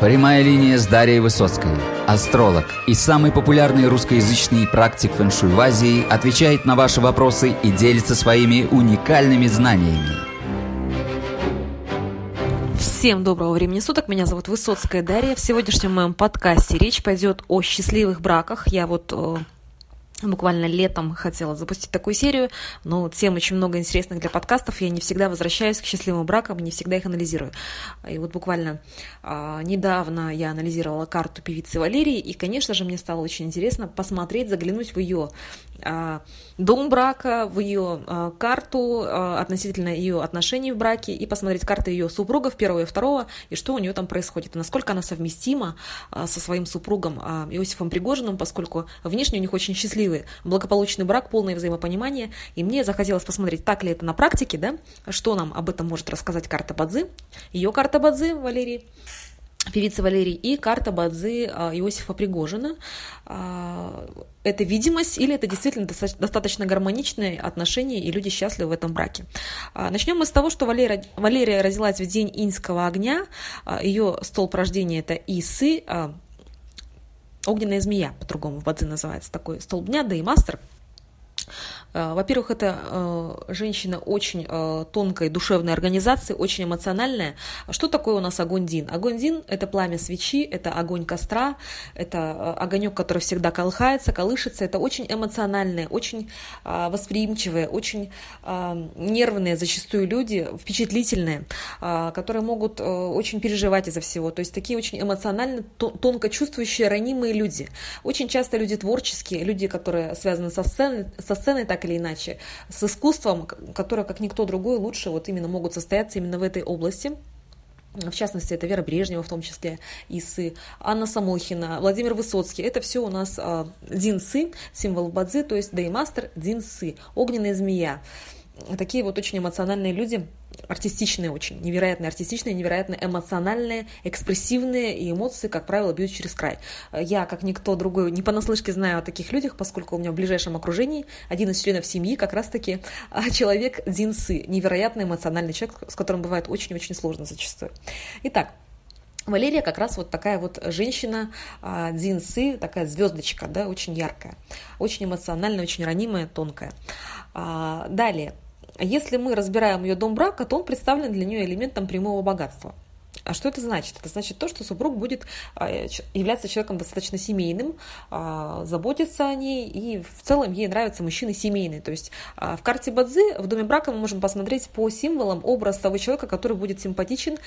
Прямая линия с Дарьей Высоцкой. Астролог и самый популярный русскоязычный практик фэншуй в Азии отвечает на ваши вопросы и делится своими уникальными знаниями. Всем доброго времени суток. Меня зовут Высоцкая Дарья. В сегодняшнем моем подкасте речь пойдет о счастливых браках. Я вот э, Буквально летом хотела запустить такую серию, но тем очень много интересных для подкастов. Я не всегда возвращаюсь к счастливым бракам, не всегда их анализирую. И вот буквально а, недавно я анализировала карту певицы Валерии, и, конечно же, мне стало очень интересно посмотреть, заглянуть в ее а, дом брака, в ее а, карту а, относительно ее отношений в браке и посмотреть карты ее супругов первого и второго и что у нее там происходит, и насколько она совместима со своим супругом Иосифом Пригожиным, поскольку внешне у них очень счастливый, благополучный брак, полное взаимопонимание, и мне захотелось посмотреть, так ли это на практике, да, что нам об этом может рассказать карта Бадзы, ее карта Бадзы, Валерий, певицы Валерии и карта Бадзы а, Иосифа Пригожина. А, это видимость или это действительно достаточно гармоничные отношения и люди счастливы в этом браке. А, начнем мы с того, что Валерия, Валерия родилась в день иньского огня. Ее столб рождения это Исы, огненная змея, по-другому в Бадзи называется такой столб дня, да и мастер – во-первых, это э, женщина очень э, тонкой душевной организации, очень эмоциональная. Что такое у нас огонь Дин? Огонь Дин – это пламя свечи, это огонь костра, это огонек, который всегда колыхается, колышется. Это очень эмоциональные, очень восприимчивые, очень нервные зачастую люди, впечатлительные, которые могут очень переживать из-за всего. То есть такие очень эмоционально, тонко чувствующие, ранимые люди. Очень часто люди творческие, люди, которые связаны со сценой, со сценой так или иначе, с искусством, которое, как никто другой, лучше вот именно могут состояться именно в этой области. В частности, это Вера Брежнева, в том числе Исы, Анна Самохина, Владимир Высоцкий. Это все у нас а, Динсы, символ Бадзи, то есть Деймастер Динсы, огненная змея такие вот очень эмоциональные люди, артистичные очень, невероятно артистичные, невероятно эмоциональные, экспрессивные, и эмоции, как правило, бьют через край. Я, как никто другой, не понаслышке знаю о таких людях, поскольку у меня в ближайшем окружении один из членов семьи как раз-таки а, человек Динсы, невероятно эмоциональный человек, с которым бывает очень-очень сложно зачастую. Итак, Валерия как раз вот такая вот женщина, а, Динсы, такая звездочка, да, очень яркая, очень эмоциональная, очень ранимая, тонкая. А, далее, если мы разбираем ее дом брака, то он представлен для нее элементом прямого богатства – а что это значит? Это значит то, что супруг будет а, являться человеком достаточно семейным, а, заботиться о ней, и в целом ей нравятся мужчины семейные. То есть а, в карте Бадзи в доме брака мы можем посмотреть по символам образ того человека, который будет симпатичен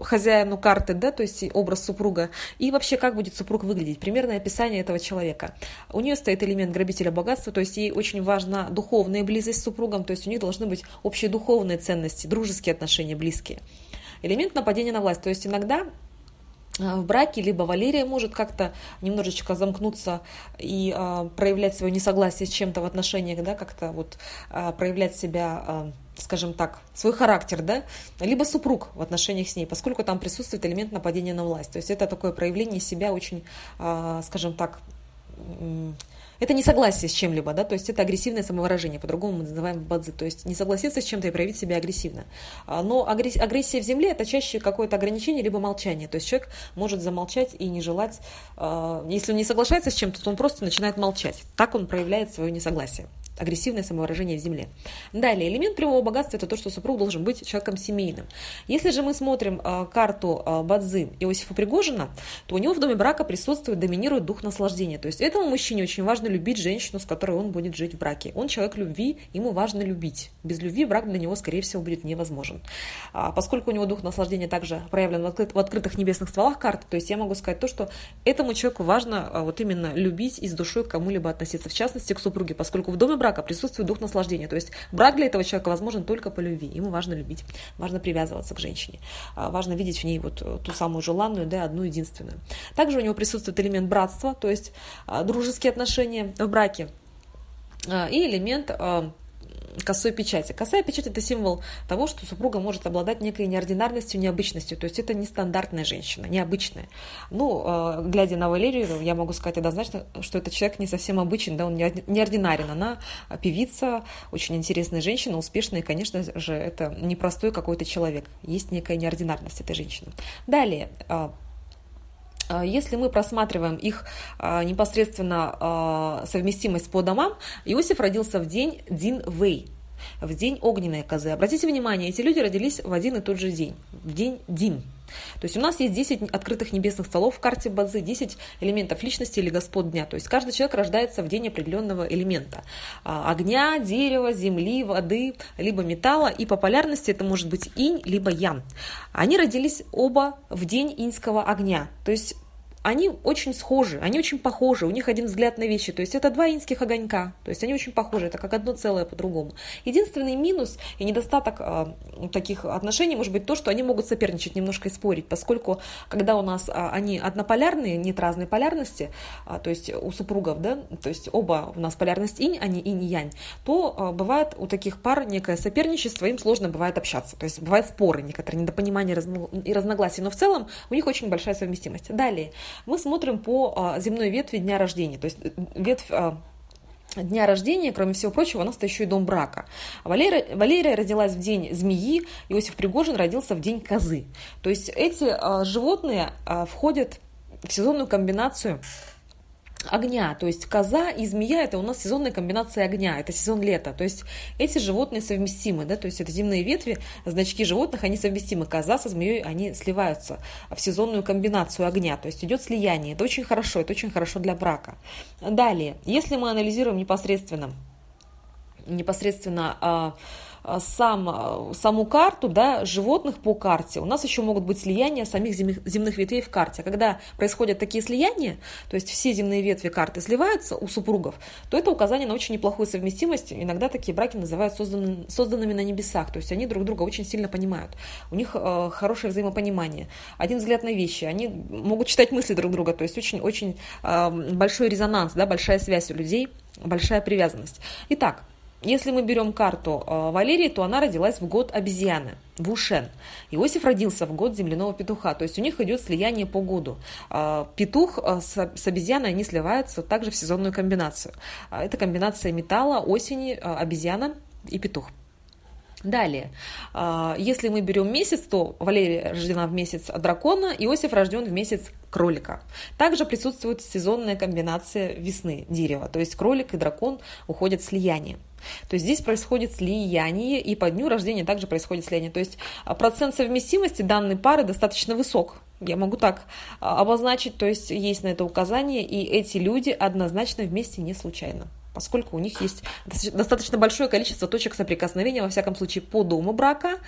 хозяину карты, да, то есть образ супруга, и вообще как будет супруг выглядеть, примерное описание этого человека. У нее стоит элемент грабителя богатства, то есть ей очень важна духовная близость с супругом, то есть у них должны быть общие духовные ценности, дружеские отношения, близкие элемент нападения на власть. То есть иногда э, в браке, либо Валерия может как-то немножечко замкнуться и э, проявлять свое несогласие с чем-то в отношениях, да, как-то вот э, проявлять себя, э, скажем так, свой характер, да, либо супруг в отношениях с ней, поскольку там присутствует элемент нападения на власть. То есть это такое проявление себя очень, э, скажем так, это не согласие с чем-либо, да, то есть это агрессивное самовыражение, по-другому мы называем бадзи, то есть не согласиться с чем-то и проявить себя агрессивно. А, но агрессия в земле – это чаще какое-то ограничение, либо молчание, то есть человек может замолчать и не желать, а, если он не соглашается с чем-то, то он просто начинает молчать. Так он проявляет свое несогласие агрессивное самовыражение в земле. Далее, элемент прямого богатства – это то, что супруг должен быть человеком семейным. Если же мы смотрим э, карту э, Бадзы Иосифа Пригожина, то у него в доме брака присутствует, доминирует дух наслаждения. То есть этому мужчине очень важно любить женщину, с которой он будет жить в браке. Он человек любви, ему важно любить. Без любви брак для него, скорее всего, будет невозможен. А, поскольку у него дух наслаждения также проявлен в, открыт, в открытых небесных стволах карты, то есть я могу сказать то, что этому человеку важно а, вот именно любить и с душой к кому-либо относиться, в частности к супруге, поскольку в доме брака присутствует дух наслаждения. То есть брак для этого человека возможен только по любви. Ему важно любить, важно привязываться к женщине, а, важно видеть в ней вот э, ту самую желанную, да, одну единственную. Также у него присутствует элемент братства, то есть а, дружеские отношения в браке а, и элемент косой печати. Косая печать – это символ того, что супруга может обладать некой неординарностью, необычностью. То есть это нестандартная женщина, необычная. Ну, э, глядя на Валерию, я могу сказать однозначно, что этот человек не совсем обычен, да, он неординарен. Она певица, очень интересная женщина, успешная, и, конечно же, это непростой какой-то человек. Есть некая неординарность этой женщины. Далее, если мы просматриваем их непосредственно совместимость по домам, Иосиф родился в день Дин Вэй в день огненной козы. Обратите внимание, эти люди родились в один и тот же день, в день Дин. То есть у нас есть 10 открытых небесных столов в карте Базы, 10 элементов личности или господ дня. То есть каждый человек рождается в день определенного элемента. А, огня, дерева, земли, воды, либо металла. И по полярности это может быть инь, либо ян. Они родились оба в день иньского огня. То есть они очень схожи, они очень похожи, у них один взгляд на вещи, то есть это два инских огонька, то есть они очень похожи, это как одно целое по-другому. Единственный минус и недостаток э, таких отношений может быть то, что они могут соперничать, немножко и спорить, поскольку когда у нас э, они однополярные, нет разной полярности, э, то есть у супругов, да, то есть оба у нас полярность инь, а не инь и янь, то э, бывает у таких пар некое соперничество, им сложно бывает общаться, то есть бывают споры, некоторые недопонимания и разногласия, но в целом у них очень большая совместимость. Далее, мы смотрим по а, земной ветви дня рождения. То есть э, ветвь а, дня рождения, кроме всего прочего, у нас-то еще и дом брака. Валерия, Валерия родилась в день змеи, Иосиф Пригожин родился в день козы. То есть эти а, животные входят в сезонную комбинацию огня, то есть коза и змея это у нас сезонная комбинация огня, это сезон лета, то есть эти животные совместимы, да, то есть это земные ветви, значки животных, они совместимы, коза со змеей, они сливаются в сезонную комбинацию огня, то есть идет слияние, это очень хорошо, это очень хорошо для брака. Далее, если мы анализируем непосредственно, непосредственно а, сам, а, саму карту да, животных по карте, у нас еще могут быть слияния самих земных, земных ветвей в карте. А когда происходят такие слияния, то есть все земные ветви карты сливаются у супругов, то это указание на очень неплохую совместимость. Иногда такие браки называют создан, созданными на небесах, то есть они друг друга очень сильно понимают. У них э, хорошее взаимопонимание, один взгляд на вещи, они могут читать мысли друг друга, то есть очень-очень э, большой резонанс, да, большая связь у людей, большая привязанность. Итак, если мы берем карту э, Валерии, то она родилась в год обезьяны, в Ушен. Иосиф родился в год земляного петуха, то есть у них идет слияние по году. Э, петух э, с обезьяной, они сливаются также в сезонную комбинацию. Это комбинация металла, осени, обезьяна и петух. Далее, если мы берем месяц, то Валерия рождена в месяц дракона, Иосиф рожден в месяц кролика. Также присутствует сезонная комбинация весны дерева, то есть кролик и дракон уходят в слияние. То есть здесь происходит слияние, и по дню рождения также происходит слияние. То есть а, процент совместимости данной пары достаточно высок. Я могу так а, обозначить, то есть есть на это указание, и эти люди однозначно вместе не случайно поскольку у них есть достаточно большое количество точек соприкосновения, во всяком случае, по дому брака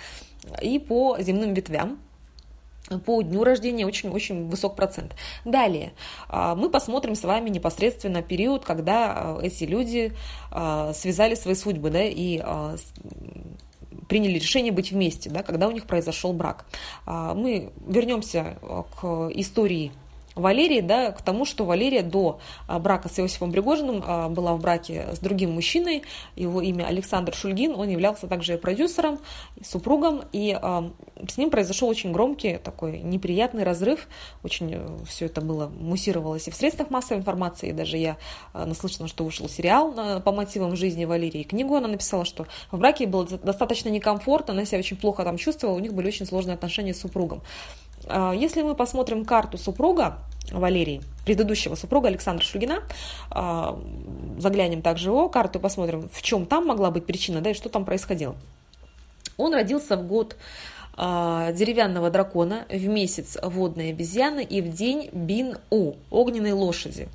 и по земным ветвям по дню рождения очень-очень высок процент. Далее, а, мы посмотрим с вами непосредственно период, когда а, эти люди а, связали свои судьбы, да, и приняли решение быть вместе, да, когда у них произошел брак. Мы вернемся к истории Валерии, да, к тому, что Валерия до а, брака с Иосифом Пригожиным а, была в браке с другим мужчиной, его имя Александр Шульгин, он являлся также продюсером, супругом, и а, с ним произошел очень громкий такой неприятный разрыв, очень э, все это было, муссировалось и в средствах массовой информации, и даже я наслышана, что вышел сериал по мотивам жизни Валерии, книгу она написала, что в браке было достаточно некомфортно, она себя очень плохо там чувствовала, у них были очень сложные отношения с супругом. А, если мы посмотрим карту супруга Валерии, предыдущего супруга Александра Шульгина, а, заглянем также его карту посмотрим, в чем там могла быть причина, да, и что там происходило. Он родился в год а, деревянного дракона, в месяц водной обезьяны и в день бин-у, огненной лошади.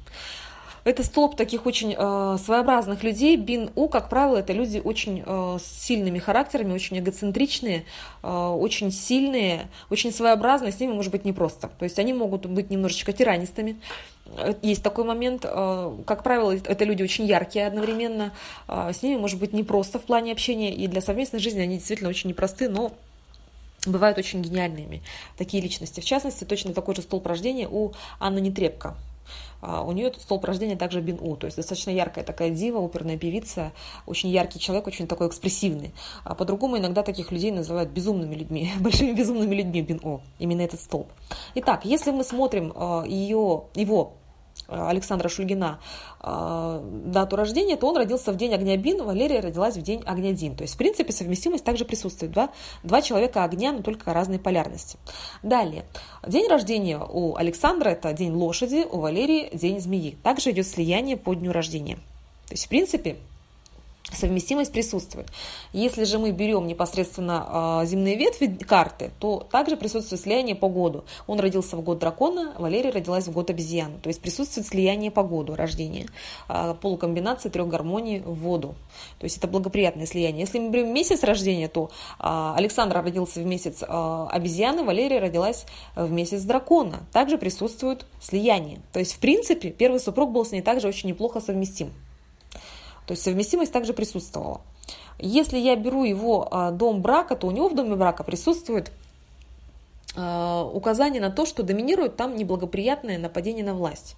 Это столб таких очень э, своеобразных людей. Бин У, как правило, это люди очень э, с сильными характерами, очень эгоцентричные, э, очень сильные, очень своеобразные. С ними может быть непросто. То есть они могут быть немножечко тиранистами. Э, есть такой момент. Э, как правило, это люди очень яркие одновременно. Э, с ними может быть непросто в плане общения. И для совместной жизни они действительно очень непросты, но бывают очень гениальными такие личности. В частности, точно такой же столб рождения у Анны Нетребко. А, у нее столб рождения также Бин У, то есть достаточно яркая такая дива, оперная певица, очень яркий человек, очень такой экспрессивный. А по-другому иногда таких людей называют безумными людьми, большими безумными людьми Бин У, именно этот столб. Итак, если мы смотрим а, ее, его Александра Шульгина э, дату рождения, то он родился в день огня Бин, Валерия родилась в день огня Дин. То есть, в принципе, совместимость также присутствует. Два, два человека огня, но только разной полярности. Далее. День рождения у Александра – это день лошади, у Валерии – день змеи. Также идет слияние по дню рождения. То есть, в принципе, совместимость присутствует. Если же мы берем непосредственно э, земные ветви карты, то также присутствует слияние по году. Он родился в год дракона, Валерия родилась в год обезьяны. То есть присутствует слияние по году рождения, э, полукомбинация трех гармоний в воду. То есть это благоприятное слияние. Если мы берем месяц рождения, то э, Александр родился в месяц обезьяны, Валерия родилась в месяц дракона. Также присутствует слияние. То есть в принципе первый супруг был с ней также очень неплохо совместим. То есть совместимость также присутствовала. Если я беру его а, дом брака, то у него в доме брака присутствует а, указание на то, что доминирует там неблагоприятное нападение на власть.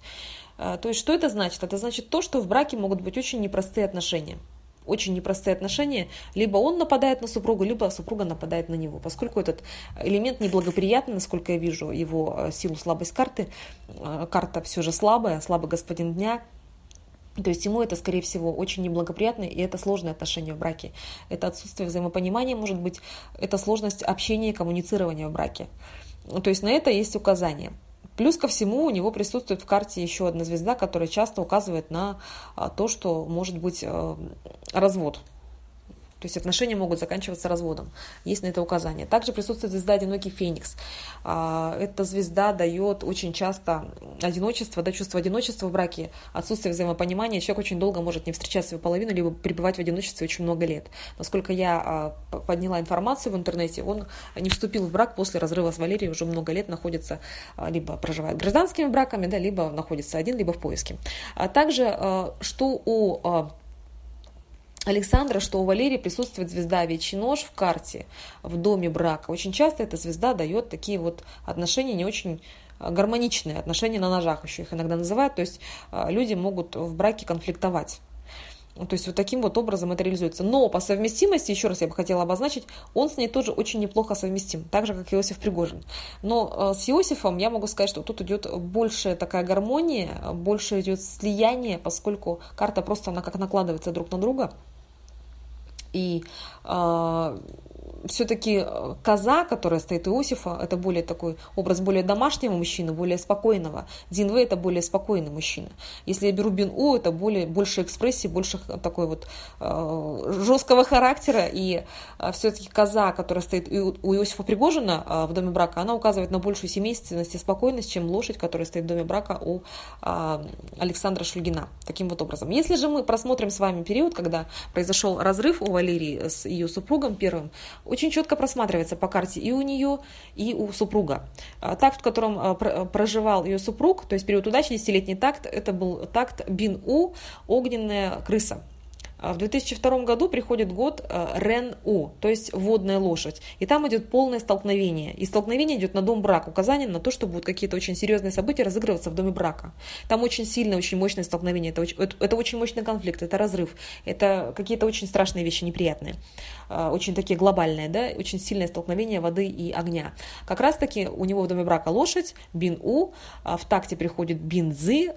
А, то есть что это значит? Это значит то, что в браке могут быть очень непростые отношения очень непростые отношения, либо он нападает на супругу, либо супруга нападает на него. Поскольку этот элемент неблагоприятный, насколько я вижу его силу, слабость карты, карта все же слабая, слабый господин дня, то есть ему это, скорее всего, очень неблагоприятно, и это сложные отношения в браке. Это отсутствие взаимопонимания, может быть, это сложность общения и коммуницирования в браке. То есть на это есть указание. Плюс ко всему у него присутствует в карте еще одна звезда, которая часто указывает на а, то, что может быть э, развод то есть отношения могут заканчиваться разводом. Есть на это указание. Также присутствует звезда «Одинокий феникс». А, эта звезда дает очень часто одиночество, да, чувство одиночества в браке, отсутствие взаимопонимания. Человек очень долго может не встречать свою половину, либо пребывать в одиночестве очень много лет. Насколько я а, подняла информацию в интернете, он не вступил в брак после разрыва с Валерией, уже много лет находится, а, либо проживает гражданскими браками, да, либо находится один, либо в поиске. Также, что у Александра, что у Валерии присутствует звезда Вечий нож в карте в доме брака. Очень часто эта звезда дает такие вот отношения не очень а, гармоничные, отношения на ножах еще их иногда называют. То есть а, люди могут в браке конфликтовать. То есть вот таким вот образом это реализуется. Но по совместимости, еще раз я бы хотела обозначить, он с ней тоже очень неплохо совместим, так же, как Иосиф Пригожин. Но э, с Иосифом я могу сказать, что тут идет большая такая гармония, больше идет слияние, поскольку карта просто она как накладывается друг на друга. И э, все-таки э, коза, которая стоит у Иосифа, это более такой образ более домашнего мужчины, более спокойного. Динве это более спокойный мужчина. Если я беру Бин У, это более, больше экспрессии, больше такой вот э, жесткого характера. И э, все-таки коза, которая стоит у Иосифа Пригожина э, в доме брака, она указывает на большую семейственность и спокойность, чем лошадь, которая стоит в доме брака у э, Александра Шульгина. Таким вот образом. Если же мы просмотрим с вами период, когда произошел разрыв у Валерии с ее супругом первым, очень четко просматривается по карте и у нее, и у супруга. А, такт, в котором а, проживал ее супруг, то есть период удачи, десятилетний такт, это был такт Бин-У, огненная крыса. А в 2002 году приходит год э, Рен-У, то есть водная лошадь. И там идет полное столкновение. И столкновение идет на дом брака, указание на то, что будут какие-то очень серьезные события разыгрываться в доме брака. Там очень сильное, очень мощное столкновение. Это это, это очень мощный конфликт, это разрыв. Это какие-то очень страшные вещи, неприятные. Э, очень такие глобальные, да, очень сильное столкновение воды и огня. Как раз таки у него в доме брака лошадь, Бин-У, а в такте приходит Бин-Зы,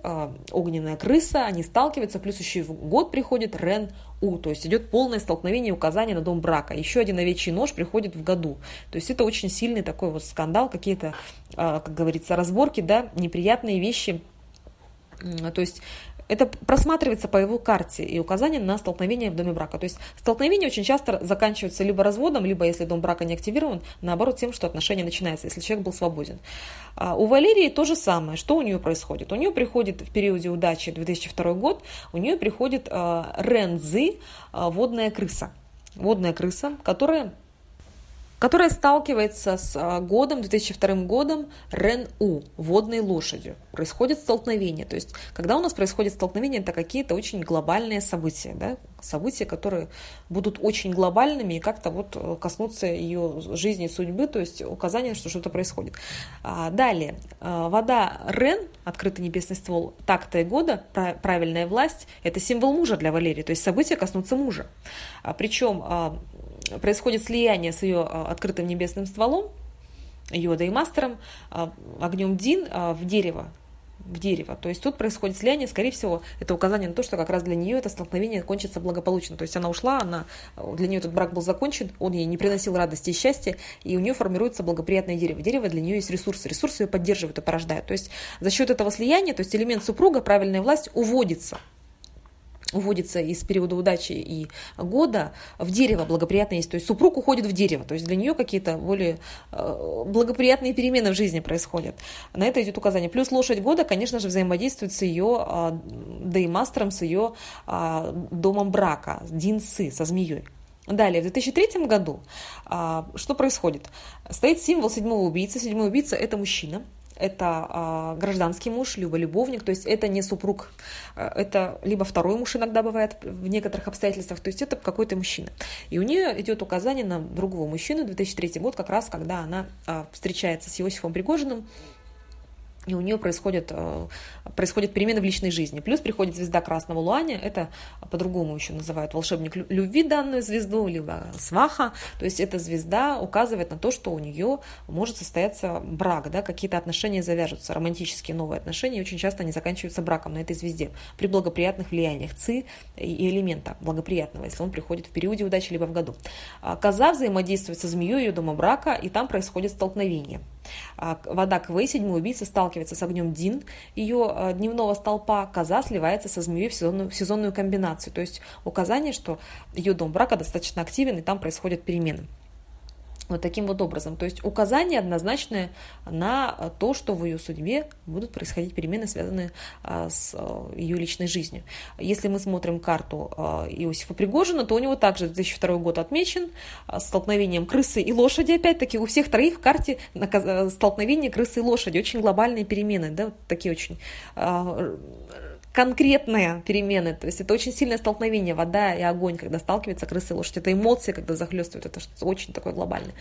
огненная крыса, они сталкиваются, плюс еще в год приходит Рен у, то есть идет полное столкновение указания на дом брака. Еще один овечий нож приходит в году. То есть это очень сильный такой вот скандал, какие-то, а, как говорится, разборки, да, неприятные вещи. То есть это просматривается по его карте и указание на столкновение в доме брака. То есть столкновения очень часто заканчиваются либо разводом, либо, если дом брака не активирован, наоборот, тем, что отношения начинаются, если человек был свободен. А у Валерии то же самое. Что у нее происходит? У нее приходит в периоде удачи 2002 год, у нее приходит э, Рензы, э, водная крыса. Водная крыса, которая которая сталкивается с а, годом, 2002 годом Рен-У, водной лошадью. Происходит столкновение. То есть, когда у нас происходит столкновение, это какие-то очень глобальные события, да? события, которые будут очень глобальными и как-то вот э, коснутся ее жизни, судьбы, то есть указание, что что-то происходит. А, далее, а, вода Рен, открытый небесный ствол, такта и года, правильная власть, это символ мужа для Валерии, то есть события коснутся мужа. Причем происходит слияние с ее а, открытым небесным стволом, йода и мастером, а, огнем Дин а, в дерево, в дерево. То есть тут происходит слияние, скорее всего, это указание на то, что как раз для нее это столкновение кончится благополучно. То есть она ушла, она, для нее этот брак был закончен, он ей не приносил радости и счастья, и у нее формируется благоприятное дерево. Дерево для нее есть ресурсы, ресурсы ее поддерживают и порождают. То есть за счет этого слияния, то есть элемент супруга, правильная власть уводится – уводится из периода удачи и года в дерево благоприятное есть. То есть супруг уходит в дерево. То есть для нее какие-то более э, благоприятные перемены в жизни происходят. На это идет указание. Плюс лошадь года, конечно же, взаимодействует с ее а, деймастером, с ее а, домом брака, Динсы, со змеей. Далее, в 2003 году а, что происходит? Стоит символ седьмого убийцы. Седьмой убийца – это мужчина – это а, гражданский муж, либо любовник, то есть это не супруг, а, это либо второй муж иногда бывает в некоторых обстоятельствах, то есть это какой-то мужчина. И у нее идет указание на другого мужчину, 2003 год, как раз когда она а, встречается с Иосифом Пригожиным, и у нее происходит, э, происходит перемены в личной жизни. Плюс приходит звезда Красного Луаня, это по-другому еще называют волшебник любви данную звезду, либо сваха, то есть эта звезда указывает на то, что у нее может состояться брак, да, какие-то отношения завяжутся, романтические новые отношения, и очень часто они заканчиваются браком на этой звезде при благоприятных влияниях ЦИ и элемента благоприятного, если он приходит в периоде удачи либо в году. А коза взаимодействует со змеей ее дома брака, и там происходит столкновение. А, вода Квей, седьмой убийца, сталкивается с огнем Дин, ее а, дневного столпа, коза сливается со змеей в сезонную, в сезонную комбинацию. То есть указание, что ее дом брака достаточно активен, и там происходят перемены. Вот таким вот образом. То есть указание однозначное на то, что в ее судьбе будут происходить перемены, связанные а, с а, ее личной жизнью. Если мы смотрим карту а, Иосифа Пригожина, то у него также 2002 год отмечен столкновением крысы и лошади. Опять-таки у всех троих в карте столкновение крысы и лошади. Очень глобальные перемены, да, такие очень конкретные перемены, то есть это очень сильное столкновение, вода и огонь, когда сталкиваются крысы и лошадь, это эмоции, когда захлестывают, это что-то очень такое глобальное.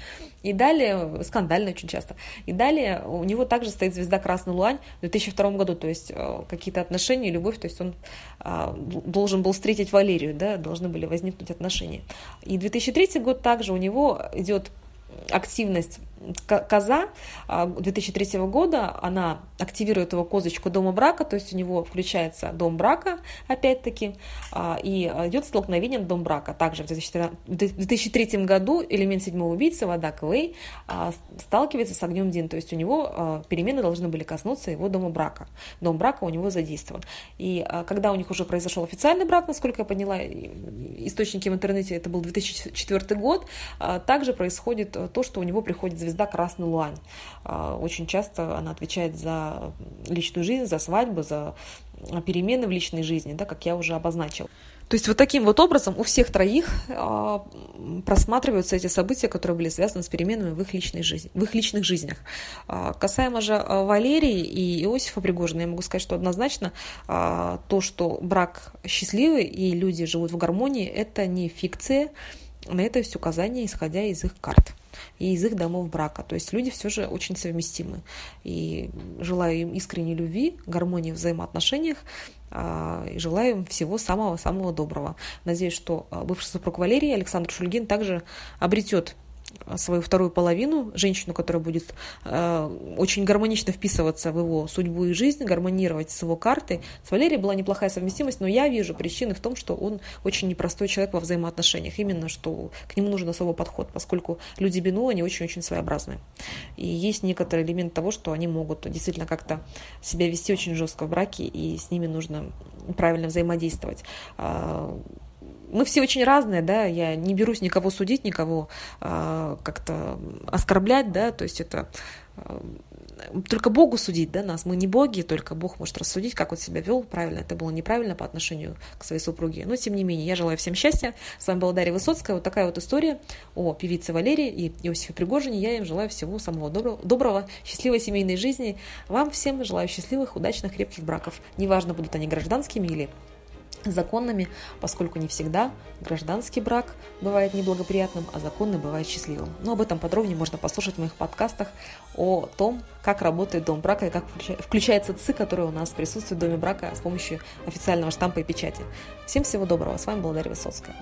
И далее, скандально очень часто, и далее у него также стоит звезда Красный Луань в 2002 году, то есть э, какие-то отношения, любовь, то есть он а, должен был встретить Валерию, да, должны были возникнуть отношения. И 2003 год также у него идет активность коза 2003 а, года, она активирует его козочку дома брака, то есть у него включается дом брака, опять-таки, а, и идет столкновение дом брака. Также в 2003 году элемент седьмого убийцы, вода Клей, а, сталкивается с огнем Дин, то есть у него перемены должны были коснуться его дома брака. Дом брака у него задействован. И когда у них уже произошел официальный брак, насколько я поняла, источники в интернете, это был 2004 год, также происходит то, что у него приходит звезда Красный Луань. А, очень часто она отвечает за личную жизнь, за свадьбу, за перемены в личной жизни, да, как я уже обозначил. То есть вот таким вот образом у всех троих э, просматриваются эти события, которые были связаны с переменами в их личной жизни, в их личных жизнях. Э, касаемо же Валерии и Иосифа Пригожина, я могу сказать, что однозначно то, что брак счастливый и люди живут в гармонии, это не фикция, на это есть указание, исходя из их карт и из их домов брака. То есть люди все же очень совместимы. И желаю им искренней любви, гармонии в взаимоотношениях, а, и желаю им всего самого-самого доброго. Надеюсь, что а, бывший супруг Валерий Александр Шульгин также обретет свою вторую половину, женщину, которая будет э, очень гармонично вписываться в его судьбу и жизнь, гармонировать с его картой. С Валерией была неплохая совместимость, но я вижу причины в том, что он очень непростой человек во взаимоотношениях. Именно, что к нему нужен особый подход, поскольку люди Бену, они очень-очень своеобразные. И есть некоторый элемент того, что они могут действительно как-то себя вести очень жестко в браке, и с ними нужно правильно взаимодействовать. Мы все очень разные, да, я не берусь никого судить, никого э, как-то оскорблять, да, то есть это э, только Богу судить, да, нас. Мы не боги, только Бог может рассудить, как он себя вел, правильно это было неправильно по отношению к своей супруге. Но, тем не менее, я желаю всем счастья. С вами была Дарья Высоцкая. Вот такая вот история о певице Валерии и Иосифе Пригожине. Я им желаю всего самого доброго, доброго, счастливой семейной жизни. Вам всем желаю счастливых, удачных, крепких браков. Неважно, будут они гражданскими или законными, поскольку не всегда гражданский брак бывает неблагоприятным, а законный бывает счастливым. Но об этом подробнее можно послушать в моих подкастах о том, как работает дом брака и как включается ЦИ, который у нас присутствует в доме брака с помощью официального штампа и печати. Всем всего доброго. С вами была Дарья Высоцкая.